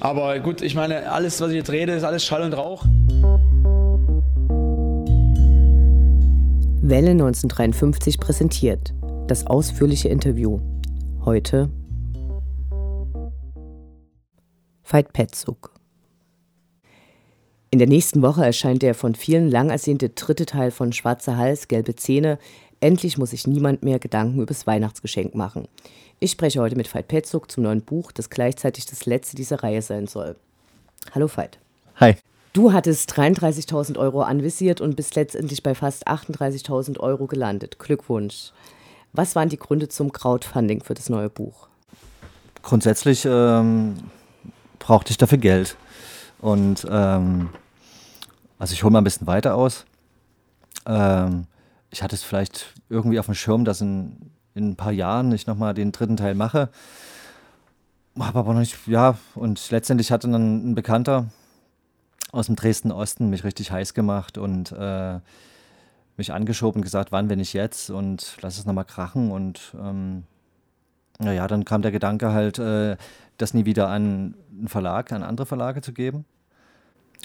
Aber gut, ich meine, alles, was ich jetzt rede, ist alles Schall und Rauch. Welle 1953 präsentiert das ausführliche Interview. Heute Veit Petzug. In der nächsten Woche erscheint der von vielen lang ersehnte dritte Teil von Schwarzer Hals, gelbe Zähne. Endlich muss sich niemand mehr Gedanken übers Weihnachtsgeschenk machen. Ich spreche heute mit Veit Petzug zum neuen Buch, das gleichzeitig das letzte dieser Reihe sein soll. Hallo Veit. Hi. Du hattest 33.000 Euro anvisiert und bist letztendlich bei fast 38.000 Euro gelandet. Glückwunsch. Was waren die Gründe zum Crowdfunding für das neue Buch? Grundsätzlich ähm, brauchte ich dafür Geld. Und ähm, also ich hole mal ein bisschen weiter aus. Ähm, ich hatte es vielleicht irgendwie auf dem Schirm, dass in, in ein paar Jahren ich nochmal den dritten Teil mache. Habe aber noch nicht, ja, und letztendlich hatte dann ein Bekannter aus dem Dresden Osten mich richtig heiß gemacht und äh, mich angeschoben und gesagt, wann, wenn nicht jetzt und lass es nochmal krachen. Und ähm, naja, dann kam der Gedanke halt, äh, das nie wieder an einen Verlag, an andere Verlage zu geben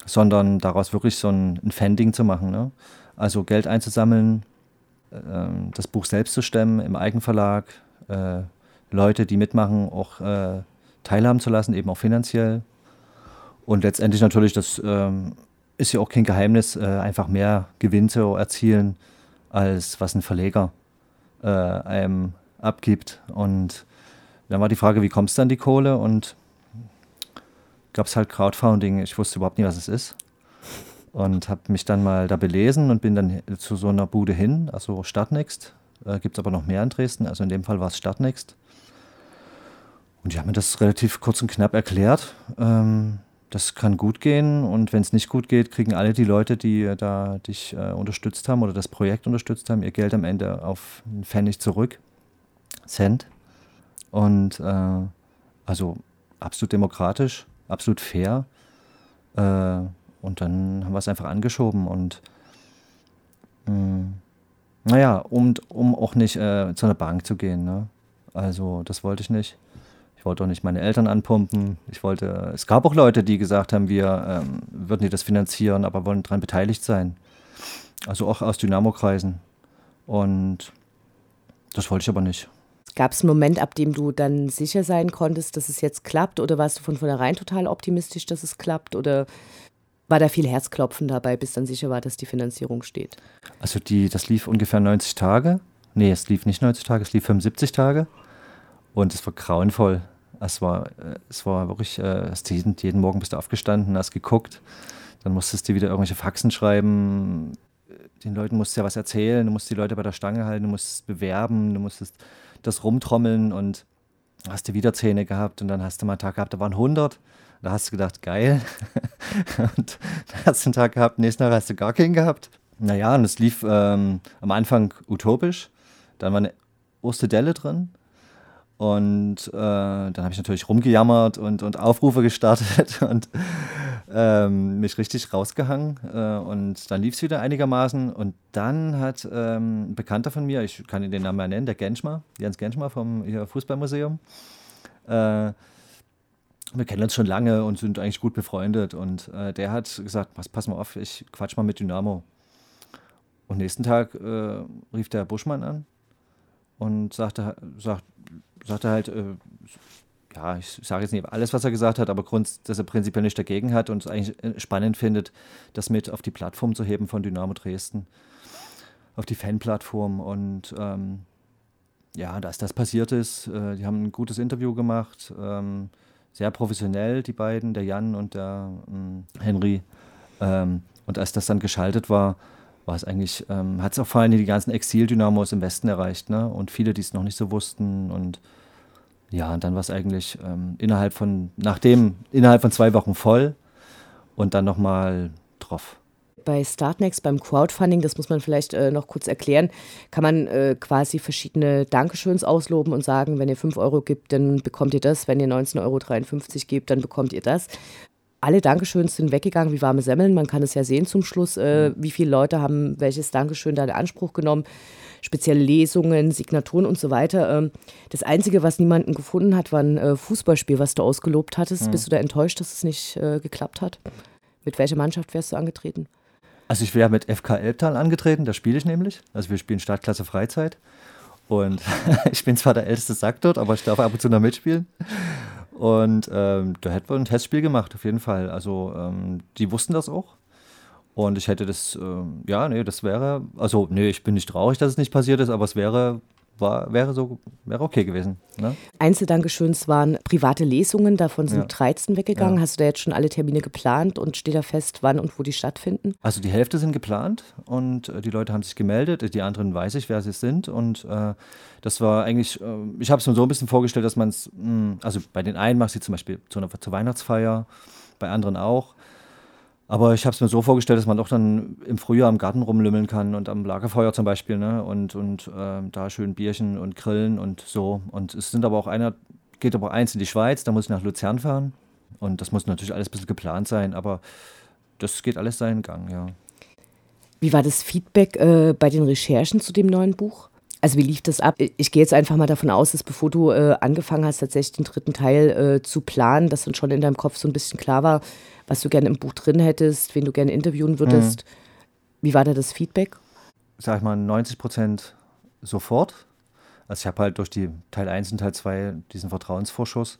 sondern daraus wirklich so ein, ein Fending zu machen. Ne? Also Geld einzusammeln, das Buch selbst zu stemmen im Eigenverlag, äh, Leute, die mitmachen, auch äh, teilhaben zu lassen, eben auch finanziell. Und letztendlich natürlich, das ähm, ist ja auch kein Geheimnis, äh, einfach mehr Gewinn zu erzielen, als was ein Verleger einem abgibt. Und dann war die Frage, wie kommst du an die Kohle? Und gab es halt Crowdfunding. Ich wusste überhaupt nicht, was es ist. Und habe mich dann mal da belesen und bin dann zu so einer Bude hin, also Stadtnext. Äh, Gibt es aber noch mehr in Dresden, also in dem Fall war es Stadtnext. Und die haben mir das relativ kurz und knapp erklärt. Ähm, das kann gut gehen und wenn es nicht gut geht, kriegen alle die Leute, die da dich äh, unterstützt haben oder das Projekt unterstützt haben, ihr Geld am Ende auf einen Pfennig zurück. Cent. Und äh, also absolut demokratisch absolut fair. Äh, und dann haben wir es einfach angeschoben und mh, mm, naja, um, um auch nicht äh, zu einer Bank zu gehen. Ne? Also das wollte ich nicht. Ich wollte auch nicht meine Eltern anpumpen. Ich wollte, es gab auch Leute, die gesagt haben, wir ähm, würden die das finanzieren, aber wollen daran beteiligt sein. Also auch aus Dynamo-Kreisen. Und das wollte ich aber nicht. Gab es einen Moment, ab dem du dann sicher sein konntest, dass es jetzt klappt? Oder warst du von vornherein total optimistisch, dass es klappt? Oder war da viel Herzklopfen dabei, bis dann sicher war, dass die Finanzierung steht? Also die, das lief ungefähr 90 Tage. Nee, es lief nicht 90 Tage, es lief 75 Tage. Und es war grauenvoll. Es war, äh, es war wirklich, äh, jeden, jeden Morgen bist du aufgestanden, hast geguckt. Dann musstest du wieder irgendwelche Faxen schreiben. Den Leuten musst du ja was erzählen, du musst die Leute bei der Stange halten, du musst bewerben, du musstest das Rumtrommeln und hast du wieder Zähne gehabt und dann hast du mal einen Tag gehabt, da waren 100. Da hast du gedacht, geil. und dann hast du einen Tag gehabt, nächsten Tag hast du gar keinen gehabt. Naja, und es lief ähm, am Anfang utopisch. Dann war eine erste Delle drin. Und äh, dann habe ich natürlich rumgejammert und, und Aufrufe gestartet und ähm, mich richtig rausgehangen. Äh, und dann lief es wieder einigermaßen. Und dann hat ähm, ein Bekannter von mir, ich kann ihn den Namen mal nennen, der Genschmar, Jens Genschmar vom Fußballmuseum. Äh, wir kennen uns schon lange und sind eigentlich gut befreundet. Und äh, der hat gesagt: pass, pass mal auf, ich quatsch mal mit Dynamo. Und nächsten Tag äh, rief der Buschmann an und sagte, sagt, sagte halt, äh, ja, ich sage jetzt nicht alles, was er gesagt hat, aber Grund, dass er prinzipiell nicht dagegen hat und es eigentlich äh, spannend findet, das mit auf die Plattform zu heben von Dynamo Dresden, auf die Fanplattform. Und ähm, ja, dass das passiert ist, äh, die haben ein gutes Interview gemacht, ähm, sehr professionell, die beiden, der Jan und der ähm, Henry. Ähm, und als das dann geschaltet war, war es eigentlich, ähm, hat es auch vor allem die ganzen Exil-Dynamos im Westen erreicht, ne? Und viele, die es noch nicht so wussten und ja, und dann war es eigentlich ähm, innerhalb von, nachdem, innerhalb von zwei Wochen voll und dann nochmal drauf. Bei Startnext, beim Crowdfunding, das muss man vielleicht äh, noch kurz erklären, kann man äh, quasi verschiedene Dankeschöns ausloben und sagen, wenn ihr 5 Euro gibt, dann bekommt ihr das, wenn ihr 19,53 Euro gebt, dann bekommt ihr das. Alle Dankeschöns sind weggegangen wie warme Semmeln. Man kann es ja sehen zum Schluss, äh, wie viele Leute haben welches Dankeschön da in Anspruch genommen. spezielle Lesungen, Signaturen und so weiter. Ähm, das Einzige, was niemanden gefunden hat, war ein äh, Fußballspiel, was du ausgelobt hattest. Mhm. Bist du da enttäuscht, dass es nicht äh, geklappt hat? Mit welcher Mannschaft wärst du angetreten? Also ich wäre mit FK Elbtal angetreten, da spiele ich nämlich. Also wir spielen Startklasse Freizeit. Und ich bin zwar der älteste Sack dort, aber ich darf ab und zu noch mitspielen. Und ähm, da hätten wir ein Testspiel gemacht, auf jeden Fall. Also ähm, die wussten das auch. Und ich hätte das, ähm, ja, nee, das wäre, also nee, ich bin nicht traurig, dass es nicht passiert ist, aber es wäre war, wäre so, wäre okay gewesen. Ne? Einzeldankeschöns waren private Lesungen, davon sind ja. 13 weggegangen. Ja. Hast du da jetzt schon alle Termine geplant und steht da fest, wann und wo die stattfinden? Also die Hälfte sind geplant und äh, die Leute haben sich gemeldet, die anderen weiß ich, wer sie sind und äh, das war eigentlich, äh, ich habe es mir so ein bisschen vorgestellt, dass man es, hm, also bei den einen macht sie zum Beispiel zu einer, zur Weihnachtsfeier, bei anderen auch. Aber ich habe es mir so vorgestellt, dass man doch dann im Frühjahr im Garten rumlümmeln kann und am Lagerfeuer zum Beispiel, ne? Und, und äh, da schön Bierchen und Grillen und so. Und es sind aber auch einer, geht aber eins in die Schweiz, da muss ich nach Luzern fahren. Und das muss natürlich alles ein bisschen geplant sein, aber das geht alles seinen Gang, ja. Wie war das Feedback äh, bei den Recherchen zu dem neuen Buch? Also wie lief das ab? Ich gehe jetzt einfach mal davon aus, dass bevor du äh, angefangen hast, tatsächlich den dritten Teil äh, zu planen, dass dann schon in deinem Kopf so ein bisschen klar war, was du gerne im Buch drin hättest, wen du gerne interviewen würdest. Mhm. Wie war da das Feedback? Sag ich mal 90 Prozent sofort. Also ich habe halt durch die Teil 1 und Teil 2 diesen Vertrauensvorschuss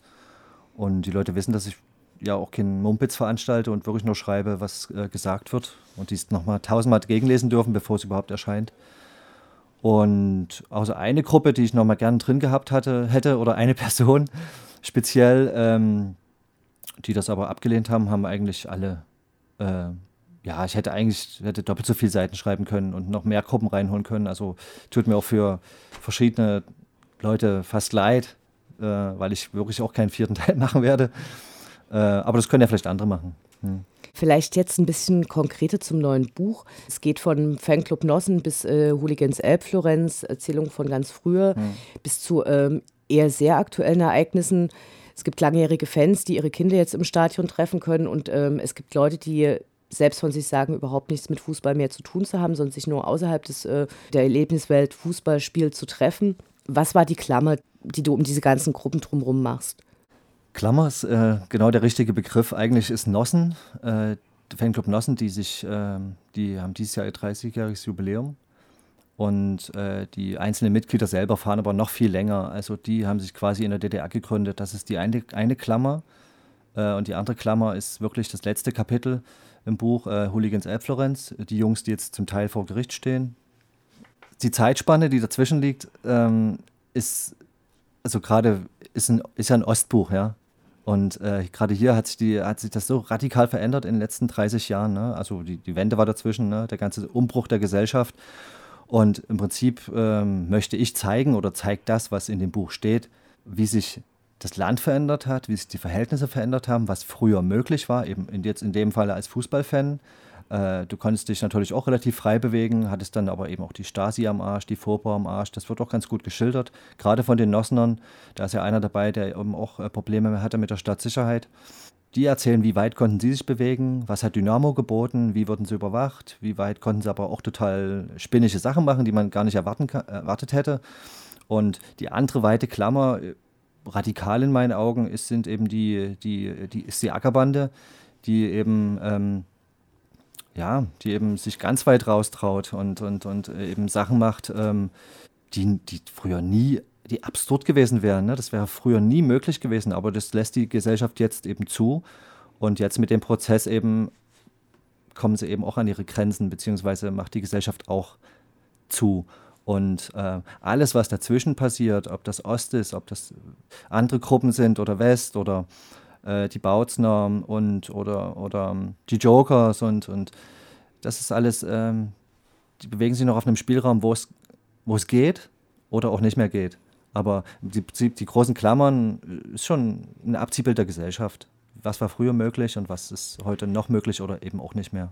und die Leute wissen, dass ich ja auch keinen Mumpitz veranstalte und wirklich nur schreibe, was äh, gesagt wird und die es nochmal tausendmal gegenlesen dürfen, bevor es überhaupt erscheint. Und außer eine Gruppe, die ich nochmal gern drin gehabt hatte, hätte, oder eine Person speziell, ähm, die das aber abgelehnt haben, haben eigentlich alle, äh, ja, ich hätte eigentlich hätte doppelt so viele Seiten schreiben können und noch mehr Gruppen reinholen können. Also tut mir auch für verschiedene Leute fast leid, äh, weil ich wirklich auch keinen vierten Teil machen werde. Äh, aber das können ja vielleicht andere machen. Hm. Vielleicht jetzt ein bisschen konkreter zum neuen Buch. Es geht von Fanclub Nossen bis äh, Hooligans Elbflorenz, Erzählung von ganz früher, hm. bis zu ähm, eher sehr aktuellen Ereignissen. Es gibt langjährige Fans, die ihre Kinder jetzt im Stadion treffen können und ähm, es gibt Leute, die selbst von sich sagen, überhaupt nichts mit Fußball mehr zu tun zu haben, sondern sich nur außerhalb des, äh, der Erlebniswelt Fußballspiel zu treffen. Was war die Klammer, die du um diese ganzen Gruppen drumherum machst? Klammer ist äh, genau der richtige Begriff. Eigentlich ist Nossen, äh, der Fanclub Nossen, die sich, äh, die haben dieses Jahr ihr 30-jähriges Jubiläum und äh, die einzelnen Mitglieder selber fahren aber noch viel länger. Also die haben sich quasi in der DDR gegründet. Das ist die eine, eine Klammer. Äh, und die andere Klammer ist wirklich das letzte Kapitel im Buch äh, Hooligans Elbflorenz. Die Jungs, die jetzt zum Teil vor Gericht stehen. Die Zeitspanne, die dazwischen liegt, ähm, ist, also gerade ist, ist ja ein Ostbuch, ja. Und äh, gerade hier hat sich, die, hat sich das so radikal verändert in den letzten 30 Jahren. Ne? Also die, die Wende war dazwischen, ne? der ganze Umbruch der Gesellschaft. Und im Prinzip ähm, möchte ich zeigen oder zeigt das, was in dem Buch steht, wie sich das Land verändert hat, wie sich die Verhältnisse verändert haben, was früher möglich war, eben in, jetzt in dem Fall als Fußballfan. Äh, du konntest dich natürlich auch relativ frei bewegen, hattest dann aber eben auch die Stasi am Arsch, die Vorbau am Arsch. Das wird auch ganz gut geschildert, gerade von den Nossnern. Da ist ja einer dabei, der eben auch äh, Probleme hatte mit der Stadtsicherheit. Die erzählen, wie weit konnten sie sich bewegen, was hat Dynamo geboten, wie wurden sie überwacht, wie weit konnten sie aber auch total spinnische Sachen machen, die man gar nicht erwarten, erwartet hätte. Und die andere weite Klammer, radikal in meinen Augen, ist, sind eben die, die, die, ist die Ackerbande, die eben, ähm, ja, die eben sich ganz weit raustraut und, und, und eben Sachen macht, ähm, die, die früher nie die absurd gewesen wären. Ne? Das wäre früher nie möglich gewesen, aber das lässt die Gesellschaft jetzt eben zu. Und jetzt mit dem Prozess eben kommen sie eben auch an ihre Grenzen, beziehungsweise macht die Gesellschaft auch zu. Und äh, alles, was dazwischen passiert, ob das Ost ist, ob das andere Gruppen sind oder West oder äh, die Bautzner und oder, oder die Jokers und, und das ist alles, ähm, die bewegen sich noch auf einem Spielraum, wo es, geht oder auch nicht mehr geht. Aber die, die großen Klammern äh, ist schon ein Abziehbild der Gesellschaft. Was war früher möglich und was ist heute noch möglich oder eben auch nicht mehr.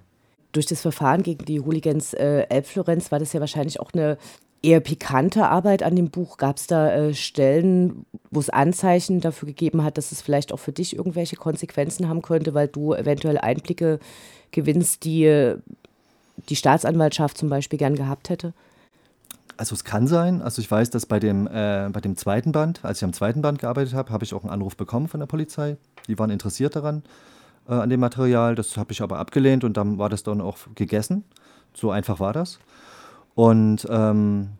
Durch das Verfahren gegen die Hooligans äh, Elbflorenz war das ja wahrscheinlich auch eine eher pikante Arbeit an dem Buch. Gab es da äh, Stellen, wo es Anzeichen dafür gegeben hat, dass es vielleicht auch für dich irgendwelche Konsequenzen haben könnte, weil du eventuell Einblicke gewinnst, die die Staatsanwaltschaft zum Beispiel gern gehabt hätte? also es kann sein. Also ich weiß, dass bei dem, äh, bei dem zweiten Band, als ich am zweiten Band gearbeitet habe, habe ich auch einen Anruf bekommen von der Polizei. Die waren interessiert daran, äh, an dem Material. Das habe ich aber abgelehnt und dann war das dann auch gegessen. So einfach war das. Und ähm,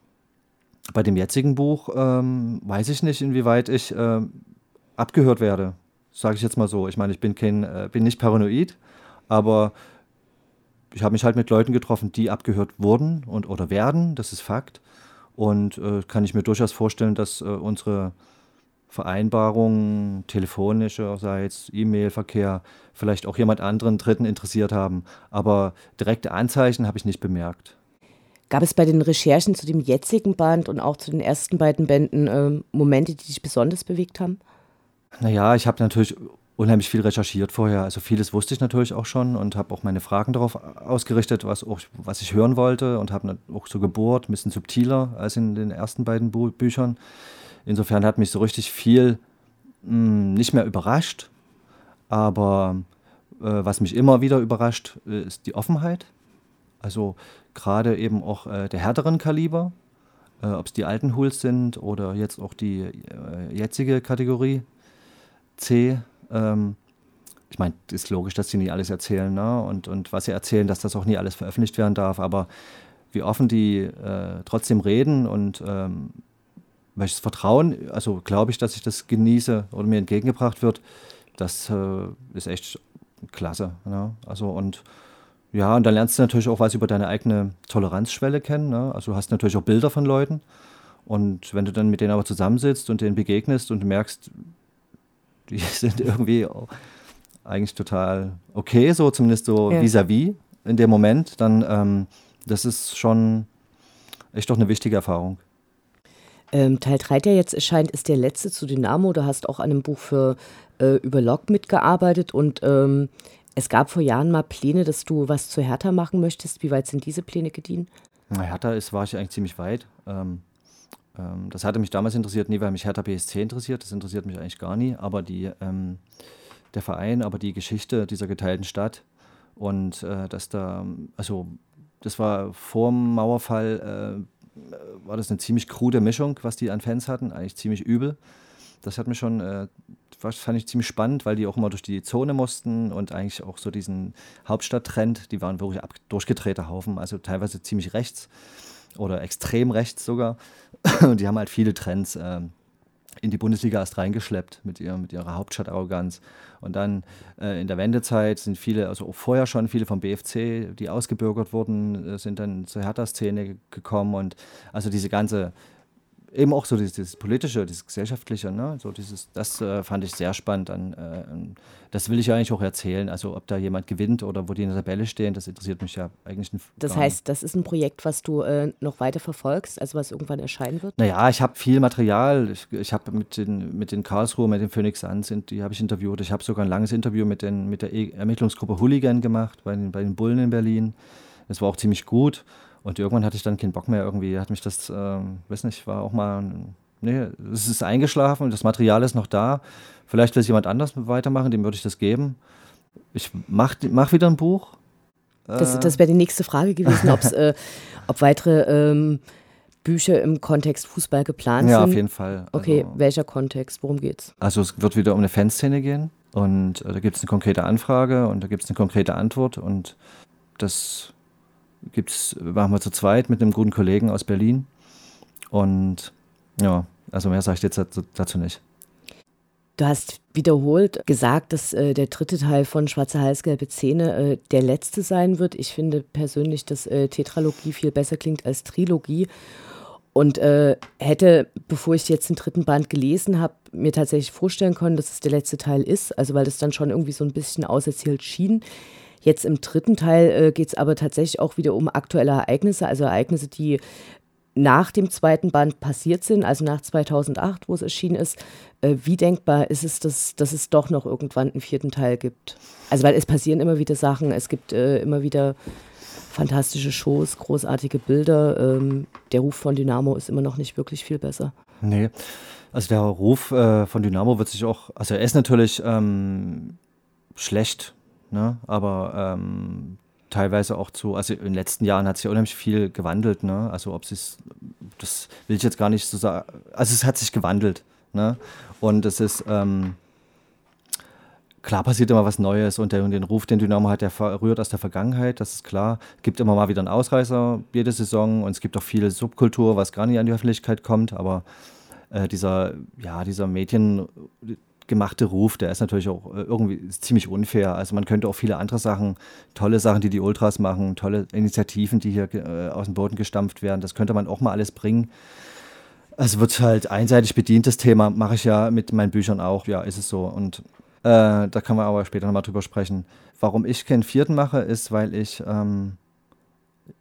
bei dem jetzigen Buch ähm, weiß ich nicht, inwieweit ich äh, abgehört werde. Sage ich jetzt mal so. Ich meine, ich bin, kein, äh, bin nicht paranoid, aber ich habe mich halt mit Leuten getroffen, die abgehört wurden und oder werden, das ist Fakt. Und äh, kann ich mir durchaus vorstellen, dass äh, unsere Vereinbarungen, telefonischerseits, E-Mail-Verkehr, vielleicht auch jemand anderen Dritten interessiert haben. Aber direkte Anzeichen habe ich nicht bemerkt. Gab es bei den Recherchen zu dem jetzigen Band und auch zu den ersten beiden Bänden äh, Momente, die dich besonders bewegt haben? Naja, ich habe natürlich unheimlich viel recherchiert vorher. Also vieles wusste ich natürlich auch schon und habe auch meine Fragen darauf ausgerichtet, was, auch, was ich hören wollte und habe auch so gebohrt, ein bisschen subtiler als in den ersten beiden Bü Büchern. Insofern hat mich so richtig viel mh, hm, nicht mehr überrascht, aber äh, was mich immer wieder überrascht, äh, ist die Offenheit. Also gerade eben auch äh, der härteren Kaliber, äh, ob es die alten Hools sind oder jetzt auch die äh, jetzige Kategorie C. Ähm, ich meine, es ist logisch, dass sie nie alles erzählen, ne? und, und was sie erzählen, dass das auch nie alles veröffentlicht werden darf, aber wie offen die äh, trotzdem reden und ähm, welches Vertrauen, also glaube ich, dass ich das genieße oder mir entgegengebracht wird, das äh, ist echt klasse. Ne? Also und ja, und dann lernst du natürlich auch was über deine eigene Toleranzschwelle kennen. Ne? Also du hast natürlich auch Bilder von Leuten. Und wenn du dann mit denen aber zusammensitzt und denen begegnest und merkst, die sind irgendwie eigentlich total okay, so zumindest so vis-à-vis ja. -vis in dem Moment, dann ähm, das ist schon echt doch eine wichtige Erfahrung. Ähm, Teil 3, der jetzt erscheint, ist der letzte zu Dynamo. Du hast auch an einem Buch für äh, über Log mitgearbeitet und ähm, es gab vor Jahren mal Pläne, dass du was zu Hertha machen möchtest. Wie weit sind diese Pläne gediehen? Na, Hertha ist, war ich eigentlich ziemlich weit. Ähm, ähm, das hatte mich damals interessiert, nie weil mich Hertha BSC interessiert. Das interessiert mich eigentlich gar nie. Aber die, ähm, der Verein, aber die Geschichte dieser geteilten Stadt und äh, dass da, also das war vor dem Mauerfall, äh, war das eine ziemlich krude Mischung, was die an Fans hatten, eigentlich ziemlich übel. Das hat mich schon äh, fand ich ziemlich spannend, weil die auch immer durch die Zone mussten und eigentlich auch so diesen Hauptstadttrend, die waren wirklich durchgedrehte Haufen, also teilweise ziemlich rechts oder extrem rechts sogar. Und die haben halt viele Trends äh, in die Bundesliga erst reingeschleppt mit, ihr, mit ihrer Hauptstadtarroganz. Und dann äh, in der Wendezeit sind viele, also auch vorher schon viele vom BFC, die ausgebürgert wurden, äh, sind dann zur Hertha-Szene gekommen. Und also diese ganze eben auch so dieses, dieses, politische, dieses gesellschaftliche, ne? so dieses, das äh, fand ich sehr spannend. An, äh, das will ich eigentlich auch erzählen. Also ob da jemand gewinnt oder wo die in der Tabelle stehen, das interessiert mich ja eigentlich nicht. Das heißt, das ist ein Projekt, was du äh, noch weiter verfolgst, also was irgendwann erscheinen wird? Naja, ich habe viel Material. Ich, ich habe mit den, mit den Karlsruhe, mit den Phoenix Suns, die habe ich interviewt. Ich habe sogar ein langes Interview mit, den, mit der e Ermittlungsgruppe Hooligan gemacht, bei den, bei den Bullen in Berlin. Das war auch ziemlich gut. Und irgendwann hatte ich dann keinen Bock mehr irgendwie, hat mich das, ähm, weiß nicht, war auch mal, nee, es ist eingeschlafen, das Material ist noch da. Vielleicht will es jemand anders weitermachen, dem würde ich das geben. Ich mache mach wieder ein Buch. Das, das wäre die nächste Frage gewesen, äh, ob weitere ähm, Bücher im Kontext Fußball geplant ja, sind. Ja, auf jeden Fall. Okay, also, welcher Kontext? Worum geht's? Also es wird wieder um eine Fanszene gehen und äh, da gibt es eine konkrete Anfrage und da gibt es eine konkrete Antwort und das gibt's, machen wir zu zweit mit einem guten Kollegen aus Berlin. Und ja, also mehr sage ich jetzt dazu nicht. Du hast wiederholt gesagt, dass äh, der dritte Teil von Schwarze Halsgelbe Zähne äh, der letzte sein wird. Ich finde persönlich, dass äh, Tetralogie viel besser klingt als Trilogie. Und äh, hätte, bevor ich jetzt den dritten Band gelesen habe, mir tatsächlich vorstellen können, dass es der letzte Teil ist. Also weil das dann schon irgendwie so ein bisschen auserzählt schien. Jetzt im dritten Teil äh, geht es aber tatsächlich auch wieder um aktuelle Ereignisse, also Ereignisse, die nach dem zweiten Band passiert sind, also nach 2008, wo es erschienen ist. Äh, wie denkbar ist es, dass, dass es doch noch irgendwann einen vierten Teil gibt? Also, weil es passieren immer wieder Sachen, es gibt äh, immer wieder fantastische Shows, großartige Bilder. Ähm, der Ruf von Dynamo ist immer noch nicht wirklich viel besser. Nee, also der Ruf äh, von Dynamo wird sich auch, also er ist natürlich ähm, schlecht Ne? Aber ähm, teilweise auch zu, also in den letzten Jahren hat sich ja unheimlich viel gewandelt. Ne? Also ob es das will ich jetzt gar nicht so sagen. Also es hat sich gewandelt. Ne? Und es ist, ähm, klar passiert immer was Neues und, der, den Ruf, den Dynamo hat, der rührt aus der Vergangenheit, das ist klar. Es gibt immer mal wieder einen Ausreißer jede Saison und es gibt auch viel Subkultur, was gar nicht an die Öffentlichkeit kommt, aber äh, dieser, ja, dieser mediengemachte Ruf, der ist natürlich auch äh, irgendwie ziemlich unfair. Also man könnte auch viele andere Sachen, tolle Sachen, die die Ultras machen, tolle Initiativen, die hier äh, aus dem Boden gestampft werden, das könnte man auch mal alles bringen. Es wird halt einseitig bedient, das Thema mache ich ja mit meinen Büchern auch, ja, ist es so. Und äh, da kann man aber später nochmal drüber sprechen. Warum ich keinen vierten mache, ist, weil ich ähm,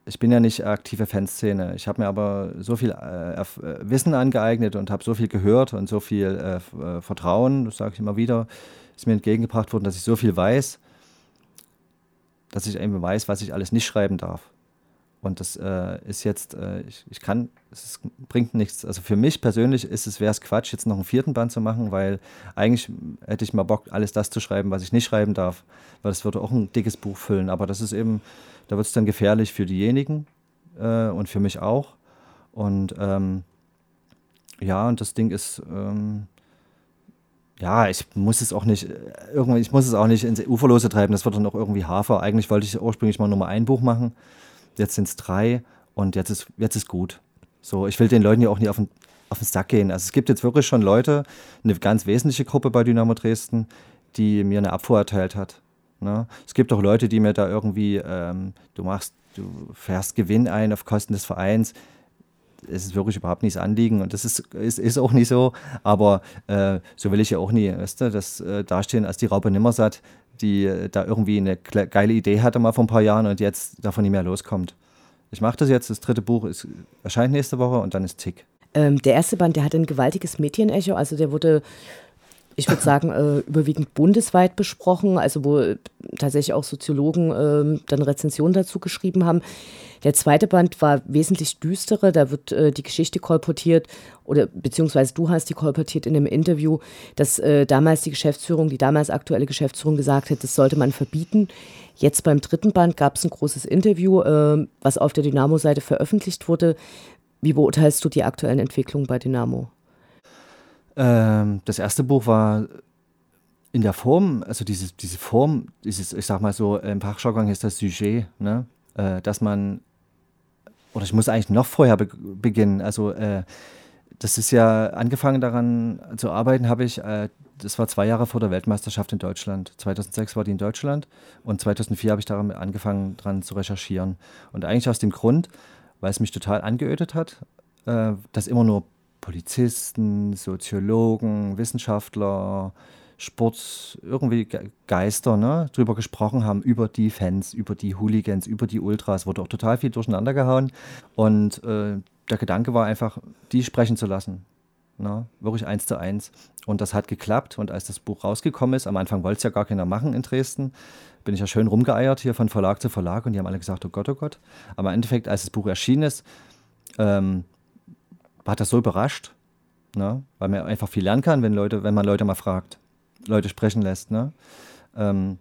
ich bin ja nicht aktive Fanszene. Ich habe mir aber so viel äh, äh, Wissen angeeignet und habe so viel gehört und so viel äh, äh, Vertrauen, das sage ich immer wieder, ist mir entgegengebracht worden, dass ich so viel weiß, dass ich eben weiß, was ich alles nicht schreiben darf. Und das äh, ist jetzt, äh, ich, ich, kann, es bringt nichts. Also für mich persönlich ist es, wäre es Quatsch, jetzt noch einen vierten Band zu machen, weil eigentlich hätte ich mal Bock, alles das zu schreiben, was ich nicht schreiben darf. Weil das würde auch ein dickes Buch füllen. Aber das ist eben, da wird es dann gefährlich für diejenigen äh, und für mich auch. Und ähm, ja, und das Ding ist, ähm, ja, ich muss es auch nicht, irgendwie, ich muss es auch nicht ins Uferlose treiben, das wird dann auch irgendwie Hafer. Eigentlich wollte ich ursprünglich mal Nummer ein Buch machen, jetzt sind es drei und jetzt ist, jetzt ist gut. So, ich will den Leuten ja auch nicht auf den, auf den Sack gehen. Also es gibt jetzt wirklich schon Leute, eine ganz wesentliche Gruppe bei Dynamo Dresden, die mir eine Abfuhr erteilt hat. Ne? Es gibt auch Leute, die mir da irgendwie, ähm, du machst, du fährst Gewinn ein auf Kosten des Vereins. Es ist wirklich überhaupt nichts Anliegen und das ist, ist, ist auch nicht so. Aber äh, so will ich ja auch nie, weißt du, das äh, dastehen als die Raupe Nimmersatt, die äh, da irgendwie eine geile Idee hatte mal vor ein paar Jahren und jetzt davon nicht mehr loskommt. Ich mache das jetzt, das dritte Buch ist, erscheint nächste Woche und dann ist Tick. Ähm, der erste Band, der hat ein gewaltiges Medienecho, also der wurde ich würde sagen, äh, überwiegend bundesweit besprochen, also wo tatsächlich auch Soziologen äh, dann Rezensionen dazu geschrieben haben. Der zweite Band war wesentlich düsterer, da wird äh, die Geschichte kolportiert oder beziehungsweise du hast die kolportiert in einem Interview, dass äh, damals die Geschäftsführung, die damals aktuelle Geschäftsführung gesagt hat, das sollte man verbieten. Jetzt beim dritten Band gab es ein großes Interview, äh, was auf der Dynamo-Seite veröffentlicht wurde. Wie beurteilst du die aktuellen Entwicklungen bei Dynamo? Ähm, das erste Buch war in der Form, also diese, diese Form, dieses, ich sag mal so, im Fachjargon ist das Sujet, ne? Äh, dass man, oder ich muss eigentlich noch vorher be beginnen, also äh, das ist ja angefangen daran zu arbeiten, habe ich, äh, das war zwei Jahre vor der Weltmeisterschaft in Deutschland. 2006 war die in Deutschland und 2004 habe ich daran angefangen, daran zu recherchieren. Und eigentlich aus dem Grund, weil es mich total angeödet hat, äh, dass immer nur Polizisten, Soziologen, Wissenschaftler, Sport, irgendwie Geister, ne, drüber gesprochen haben, über die Fans, über die Hooligans, über die Ultras, wurde auch total viel durcheinander gehauen. Und äh, der Gedanke war einfach, die sprechen zu lassen. Ne, wirklich eins zu eins. Und das hat geklappt. Und als das Buch rausgekommen ist, am Anfang wollte es ja gar keiner machen in Dresden, bin ich ja schön rumgeeiert hier von Verlag zu Verlag und die haben alle gesagt, oh Gott, oh Gott. Aber im Endeffekt, als das Buch erschienen ist, ähm, hat das so überrascht, ne? weil man einfach viel lernen kann, wenn, Leute, wenn man Leute mal fragt, Leute sprechen lässt. Ne? Ähm,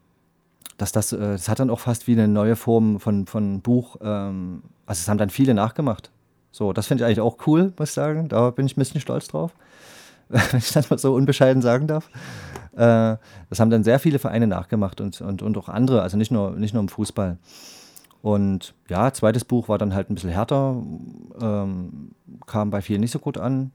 dass das, äh, das hat dann auch fast wie eine neue Form von, von Buch, ähm, also es haben dann viele nachgemacht. So, das finde ich eigentlich auch cool, muss ich sagen. Da bin ich ein bisschen stolz drauf, wenn ich das mal so unbescheiden sagen darf. Äh, das haben dann sehr viele Vereine nachgemacht und, und, und auch andere, also nicht nur, nicht nur im Fußball. Und ja, zweites Buch war dann halt ein bisschen härter, ähm, kam bei vielen nicht so gut an.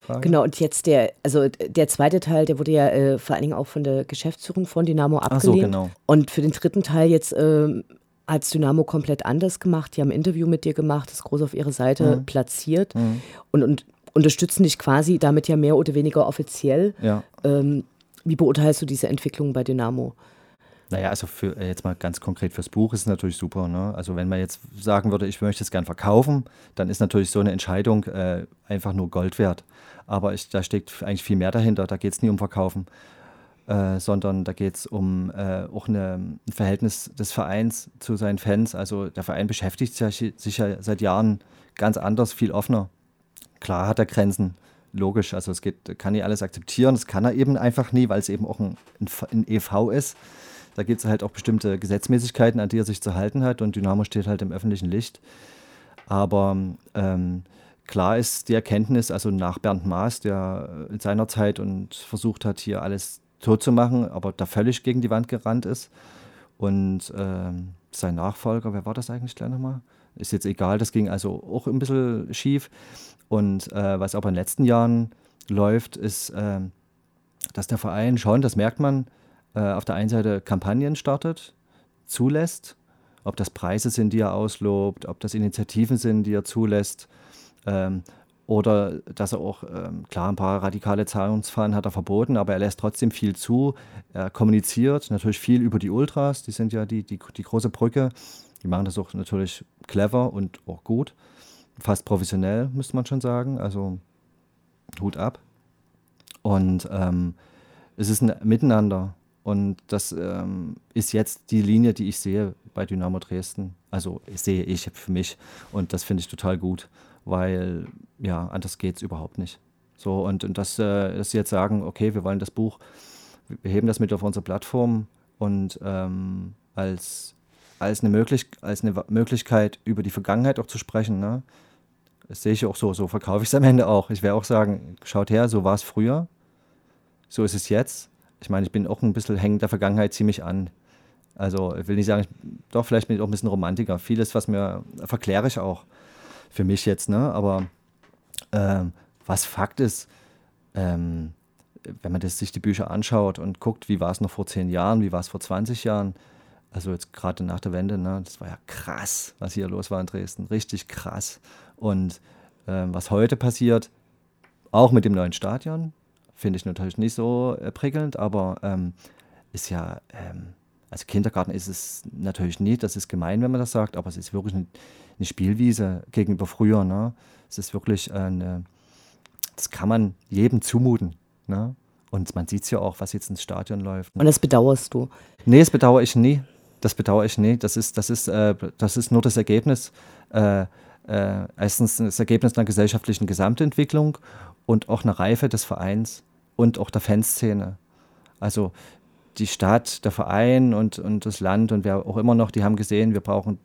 Frage. Genau, und jetzt der, also der zweite Teil, der wurde ja äh, vor allen Dingen auch von der Geschäftsführung von Dynamo abgelehnt. Ach so, genau. Und für den dritten Teil jetzt äh, hat es Dynamo komplett anders gemacht. Die haben ein Interview mit dir gemacht, das groß auf ihre Seite mhm. platziert mhm. Und, und unterstützen dich quasi damit ja mehr oder weniger offiziell. Ja. Ähm, wie beurteilst du diese Entwicklung bei Dynamo? Naja, also für, äh, jetzt mal ganz konkret fürs Buch ist es natürlich super. Ne? Also wenn man jetzt sagen würde, ich möchte es gern verkaufen, dann ist natürlich so eine Entscheidung äh, einfach nur Gold wert. Aber ich, da steckt eigentlich viel mehr dahinter. Da geht es nie um Verkaufen, äh, sondern da geht es um äh, auch eine, ein Verhältnis des Vereins zu seinen Fans. Also der Verein beschäftigt sich, sich ja seit Jahren ganz anders, viel offener. Klar hat er Grenzen, logisch. Also es geht, kann nicht alles akzeptieren. Das kann er eben einfach nie, weil es eben auch ein, ein, ein EV ist. Da gibt es halt auch bestimmte Gesetzmäßigkeiten, an die er sich zu halten hat und Dynamo steht halt im öffentlichen Licht. Aber ähm, klar ist die Erkenntnis, also nach Bernd Maas, der in seiner Zeit und versucht hat, hier alles tot zu machen, aber da völlig gegen die Wand gerannt ist. Und ähm, sein Nachfolger, wer war das eigentlich gleich nochmal? Ist jetzt egal, das ging also auch ein bisschen schief. Und äh, was aber in den letzten Jahren läuft, ist, äh, dass der Verein schon, das merkt man, äh, auf der einen Seite Kampagnen startet, zulässt, ob das Preise sind, die er auslobt, ob das Initiativen sind, die er zulässt. Ähm, oder dass er auch, ähm, klar, ein paar radikale Zahlungsfahren hat er verboten, aber er lässt trotzdem viel zu. Er kommuniziert natürlich viel über die Ultras, die sind ja die, die, die große Brücke. Die machen das auch natürlich clever und auch gut. Fast professionell, müsste man schon sagen. Also Hut ab. Und ähm, es ist ein Miteinander. Und das ähm, ist jetzt die Linie, die ich sehe bei Dynamo Dresden. Also sehe ich für mich. Und das finde ich total gut weil ja, anders geht es überhaupt nicht. So, und, und dass, äh, dass sie jetzt sagen, okay, wir wollen das Buch, wir heben das mit auf unsere Plattform und ähm, als, als, eine möglich als eine Möglichkeit, über die Vergangenheit auch zu sprechen, ne? das sehe ich auch so, so verkaufe ich es am Ende auch. Ich werde auch sagen, schaut her, so war es früher, so ist es jetzt. Ich meine, ich bin auch ein bisschen hängend der Vergangenheit ziemlich an. Also ich will nicht sagen, doch, vielleicht bin ich auch ein bisschen Romantiker. Vieles, was mir verkläre ich auch für mich jetzt, ne? Aber ähm, was Fakt ist, ähm, wenn man das, sich die Bücher anschaut und guckt, wie war es noch vor zehn Jahren, wie war es vor 20 Jahren, also jetzt gerade nach der Wende, ne, das war ja krass, was hier los war in Dresden, richtig krass. Und ähm, was heute passiert, auch mit dem neuen Stadion, finde ich natürlich nicht so äh, prickelnd, aber ähm, ist ja, ähm, also Kindergarten ist es natürlich nicht, das ist gemein, wenn man das sagt, aber es ist wirklich eine, eine Spielwiese gegenüber früher. Ne? Es ist wirklich eine, das kann man jedem zumuten. Ne? Und man sieht es ja auch, was jetzt ins Stadion läuft. Ne? Und das bedauerst du? Nee, das bedauere ich nie. Das bedauere ich nie. Das ist, das ist, äh, das ist nur das Ergebnis. Äh, äh, erstens das Ergebnis einer gesellschaftlichen Gesamtentwicklung und auch einer Reife des Vereins und auch der Fanszene. Also die Stadt, der Verein und, und das Land und wer auch immer noch, die haben gesehen, wir brauchen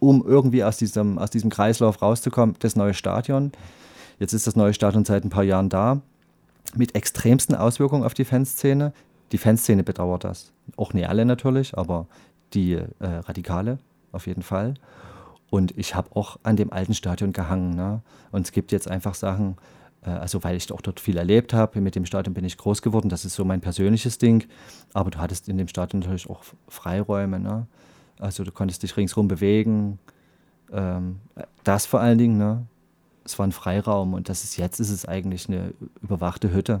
um irgendwie aus diesem, aus diesem Kreislauf rauszukommen, das neue Stadion. Jetzt ist das neue Stadion seit ein paar Jahren da, mit extremsten Auswirkungen auf die Fanszene. Die Fanszene bedauert das. Auch nicht alle natürlich, aber die äh, Radikale auf jeden Fall. Und ich habe auch an dem alten Stadion gehangen. Ne? Und es gibt jetzt einfach Sachen, also weil ich auch dort viel erlebt habe. Mit dem Stadion bin ich groß geworden. Das ist so mein persönliches Ding. Aber du hattest in dem Stadion natürlich auch Freiräume. Ne? Also du konntest dich ringsherum bewegen. Ähm, das vor allen Dingen, ne? Es war ein Freiraum und das ist jetzt ist es eigentlich eine überwachte Hütte,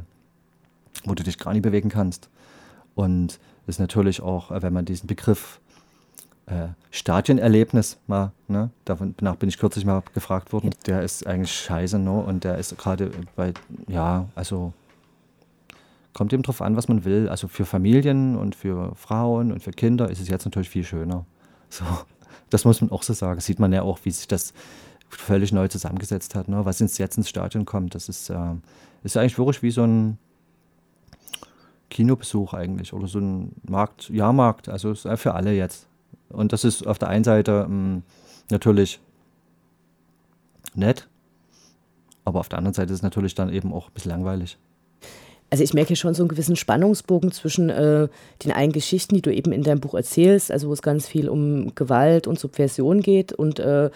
wo du dich gar nicht bewegen kannst. Und das ist natürlich auch, äh, wenn man diesen Begriff äh, Stadionerlebnis mal, ne, danach bin ich kürzlich mal gefragt worden, der ist eigentlich scheiße, ne? Und der ist gerade bei, ja, also kommt eben drauf an, was man will. Also für Familien und für Frauen und für Kinder ist es jetzt natürlich viel schöner. So, das muss man auch so sagen. Sieht man ja auch, wie sich das völlig neu zusammengesetzt hat, ne? was jetzt ins Stadion kommt. Das ist, äh, ist eigentlich wirklich wie so ein Kinobesuch eigentlich oder so ein Markt, Jahrmarkt. Also ist für alle jetzt. Und das ist auf der einen Seite mh, hm, natürlich nett, aber auf der anderen Seite ist es natürlich dann eben auch ein bisschen langweilig also ich merke schon so einen gewissen Spannungsbogen zwischen äh, den einen Geschichten, die du eben in deinem Buch erzählst, also wo es ganz viel um Gewalt und Subversion geht und, äh,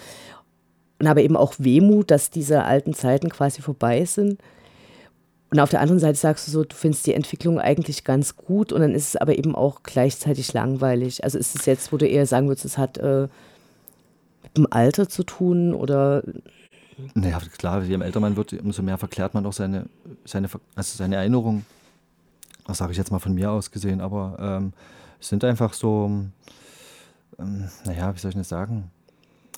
und aber eben auch Wehmut, dass diese alten Zeiten quasi vorbei sind. Und auf der anderen Seite sagst du so, du findest die Entwicklung eigentlich ganz gut und dann ist es aber eben auch gleichzeitig langweilig. Also ist es jetzt, wo du eher sagen würdest, es hat äh, mit dem Alter zu tun oder naja, klar, je älter man wird, umso mehr verklärt man auch seine, seine, also seine Erinnerungen. Das sage ich jetzt mal von mir aus gesehen, aber ähm, es sind einfach so, ähm, naja, wie soll ich das sagen?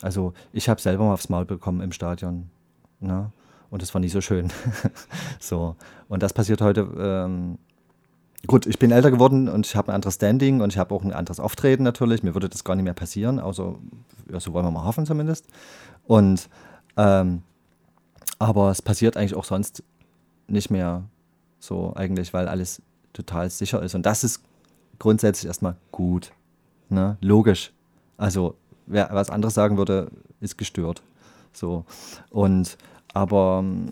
Also, ich habe selber mal aufs Maul bekommen im Stadion. Ne? Und das war nie so schön. so. Und das passiert heute. Ähm, gut, ich bin älter geworden und ich habe ein anderes Standing und ich habe auch ein anderes Auftreten natürlich. Mir würde das gar nicht mehr passieren, außer, ja, so wollen wir mal hoffen zumindest. Und ähm, aber es passiert eigentlich auch sonst nicht mehr so eigentlich, weil alles total sicher ist. Und das ist grundsätzlich erstmal gut. Ne? Logisch. Also wer was anderes sagen würde, ist gestört. So. Und aber ähm,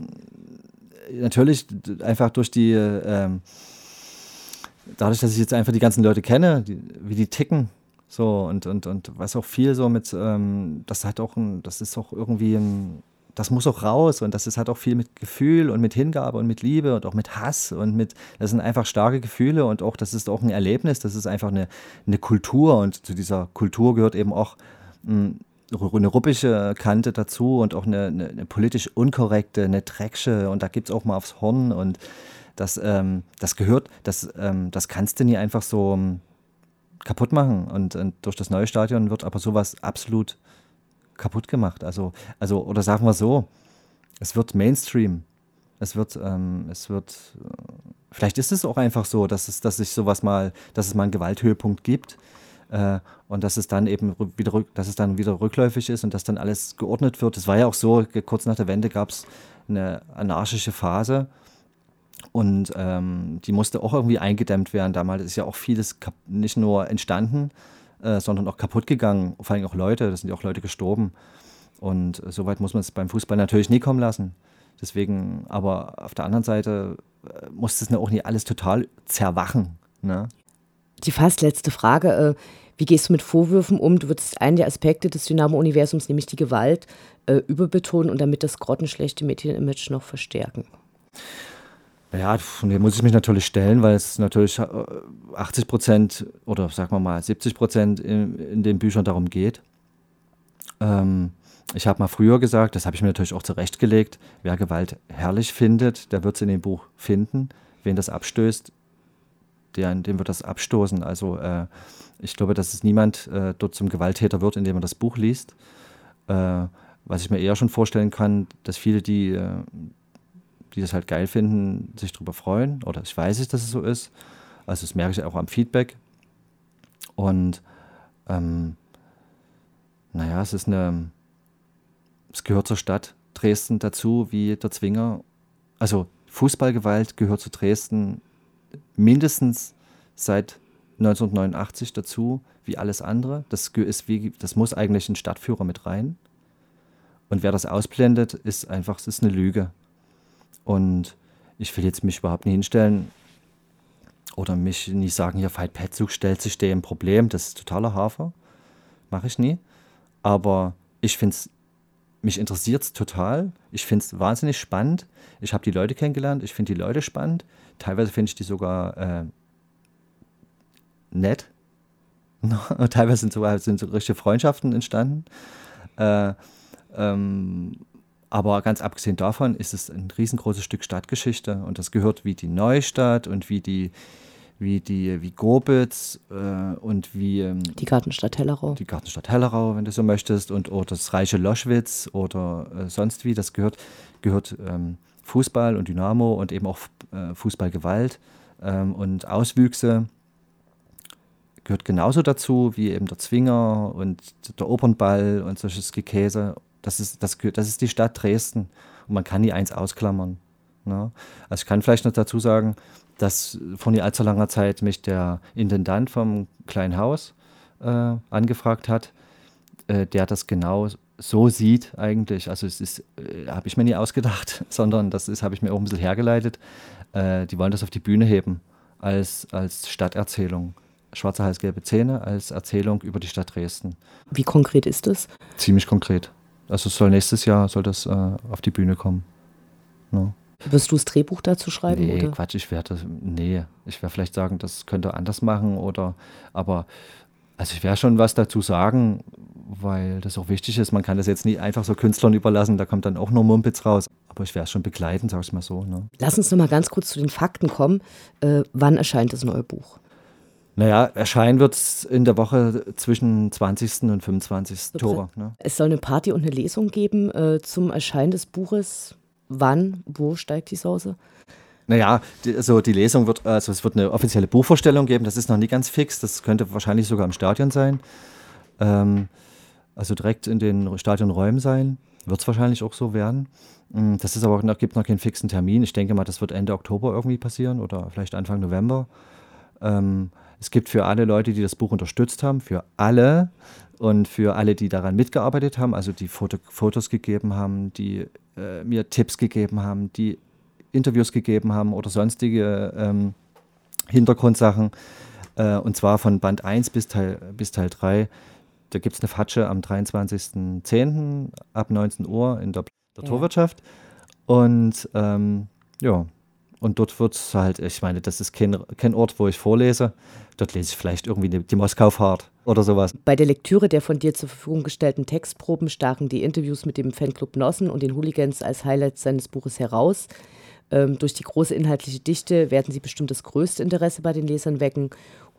natürlich einfach durch die, ähm, dadurch, dass ich jetzt einfach die ganzen Leute kenne, die, wie die ticken, so und, und, und was auch viel so mit, ähm, das hat auch ein, das ist auch irgendwie ein, das muss auch raus und das ist halt auch viel mit Gefühl und mit Hingabe und mit Liebe und auch mit Hass und mit, das sind einfach starke Gefühle und auch, das ist auch ein Erlebnis, das ist einfach eine, eine Kultur und zu dieser Kultur gehört eben auch mh, eine ruppische Kante dazu und auch eine, eine, eine politisch unkorrekte, eine drecksche und da gibt es auch mal aufs Horn und das, ähm, das gehört, das, ähm, das kannst du nie einfach so ähm, kaputt machen und, und, durch das neue Stadion wird aber sowas absolut kaputt gemacht. Also, also oder sagen wir so, es wird Mainstream. Es wird, ähm, es wird, äh, vielleicht ist es auch einfach so, dass es, dass sich sowas mal, dass es mal einen Gewalthöhepunkt gibt äh, und dass es dann eben wieder, dass es dann wieder rückläufig ist und dass dann alles geordnet wird. Es war ja auch so, kurz nach der Wende gab es eine anarchische Phase und ähm, die musste auch irgendwie eingedämmt werden. Damals ist ja auch vieles nicht nur entstanden, äh, sondern auch kaputt gegangen. Vor allem auch Leute, da sind ja auch Leute gestorben. Und äh, so weit muss man es beim Fußball natürlich nie kommen lassen. Deswegen, aber auf der anderen Seite äh, muss das auch nicht alles total zerwachen. Ne? Die fast letzte Frage. Äh, wie gehst du mit Vorwürfen um? Du würdest einen der Aspekte des Dynamo-Universums, nämlich die Gewalt, äh, überbetonen und damit das grottenschlechte Medien-Image noch verstärken. Ja, dem muss ich mich natürlich stellen, weil es natürlich 80 äh, Prozent oder sagen wir mal 70 Prozent in, in, den Büchern darum geht. Ähm, ich habe mal früher gesagt, das habe ich mir natürlich auch zurechtgelegt, wer Gewalt herrlich findet, der wird es in dem Buch finden. Wen das abstößt, der, dem wird das abstoßen. Also äh, ich glaube, dass es niemand äh, dort zum Gewalttäter wird, indem er das Buch liest. Äh, was ich mir eher schon vorstellen kann, dass viele, die äh, die das halt geil finden, sich darüber freuen. Oder ich weiß es, dass es so ist. Also das merke ich auch am Feedback. Und ähm, naja, es ist eine, es gehört zur Stadt Dresden dazu, wie der Zwinger. Also Fußballgewalt gehört zu Dresden mindestens seit 1989 dazu, wie alles andere. Das, ist wie, das muss eigentlich ein Stadtführer mit rein. Und wer das ausblendet, ist einfach, es ist eine Lüge. Und ich will jetzt mich überhaupt nicht hinstellen oder mich nicht sagen, hier Veit Petzug stellt sich dem Problem, das ist totaler Hafer. Mache ich nie. Aber ich finde es, mich interessiert es total. Ich finde es wahnsinnig spannend. Ich habe die Leute kennengelernt, ich finde die Leute spannend. Teilweise finde ich die sogar äh, nett. Teilweise sind sogar sind so richtige Freundschaften entstanden. Äh, ähm, aber ganz abgesehen davon ist es ein riesengroßes Stück Stadtgeschichte und das gehört wie die Neustadt und wie die wie die wie Gobitz äh, und wie ähm, die Gartenstadt Hellerau. Die Gartenstadt Hellerau, wenn du so möchtest, und oder das reiche Loschwitz oder äh, sonst wie. Das gehört gehört ähm, Fußball und Dynamo und eben auch äh, Fußballgewalt ähm, und Auswüchse gehört genauso dazu wie eben der Zwinger und der Opernball und solches Gekäse das ist, das, das ist die Stadt Dresden und man kann nie eins ausklammern. Ne? Also ich kann vielleicht noch dazu sagen, dass vor nicht allzu langer Zeit mich der Intendant vom kleinen Haus äh, angefragt hat, äh, der das genau so sieht eigentlich. Also es ist, äh, habe ich mir nie ausgedacht, sondern das ist, habe ich mir auch ein bisschen hergeleitet. Äh, die wollen das auf die Bühne heben als, als Stadterzählung. Schwarze Hals, gelbe Zähne als Erzählung über die Stadt Dresden. Wie konkret ist das? Ziemlich konkret. Also soll nächstes Jahr soll das äh, auf die Bühne kommen. No. Wirst du das Drehbuch dazu schreiben? Nee, oder? Quatsch, ich werde nee, ich werde vielleicht sagen, das könnte anders machen oder aber also ich werde schon was dazu sagen, weil das auch wichtig ist. Man kann das jetzt nicht einfach so Künstlern überlassen, da kommt dann auch nur Mumpitz raus. Aber ich werde es schon begleiten, sag ich mal so. Ne? Lass uns noch mal ganz kurz zu den Fakten kommen. Äh, wann erscheint das neue Buch? Naja, erscheinen wird es in der Woche zwischen 20. und 25. Oktober. Ne? Es soll eine Party und eine Lesung geben äh, zum Erscheinen des Buches. Wann, wo steigt die Soße? Naja, die, also die Lesung wird, also es wird eine offizielle Buchvorstellung geben, das ist noch nie ganz fix, das könnte wahrscheinlich sogar im Stadion sein. Ähm, also direkt in den Stadionräumen sein, wird es wahrscheinlich auch so werden. Mm, das ist aber noch, gibt noch keinen fixen Termin. Ich denke mal, das wird Ende Oktober irgendwie passieren oder vielleicht Anfang November. Ähm, es gibt für alle Leute, die das Buch unterstützt haben, für alle und für alle, die daran mitgearbeitet haben, also die Foto Fotos gegeben haben, die äh, mir Tipps gegeben haben, die Interviews gegeben haben oder sonstige ähm, Hintergrundsachen. Äh, und zwar von Band 1 bis Teil, bis Teil 3. Da gibt es eine Fatsche am 23.10. ab 19 Uhr in der, der ja. Torwirtschaft. Und ähm, ja, und dort wird es halt, ich meine, das ist kein, kein Ort, wo ich vorlese. Dort lese ich vielleicht irgendwie die, die Moskau-Fahrt oder sowas. Bei der Lektüre der von dir zur Verfügung gestellten Textproben stachen die Interviews mit dem Fanclub Nossen und den Hooligans als Highlights seines Buches heraus. Ähm, durch die große inhaltliche Dichte werden sie bestimmt das größte Interesse bei den Lesern wecken.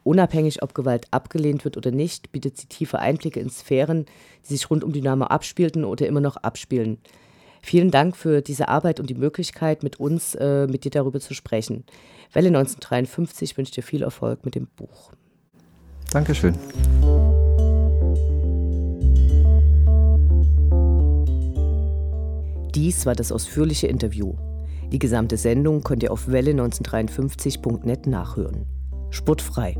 Unabhängig, ob Gewalt abgelehnt wird oder nicht, bietet sie tiefe Einblicke in Sphären, die sich rund um Dynamo abspielten oder immer noch abspielen. Vielen Dank für diese Arbeit und die Möglichkeit, mit uns, äh, mit dir darüber zu sprechen. Welle 1953 wünscht dir viel Erfolg mit dem Buch. Dankeschön. Dies war das ausführliche Interview. Die gesamte Sendung könnt ihr auf welle1953.net nachhören. Sportfrei.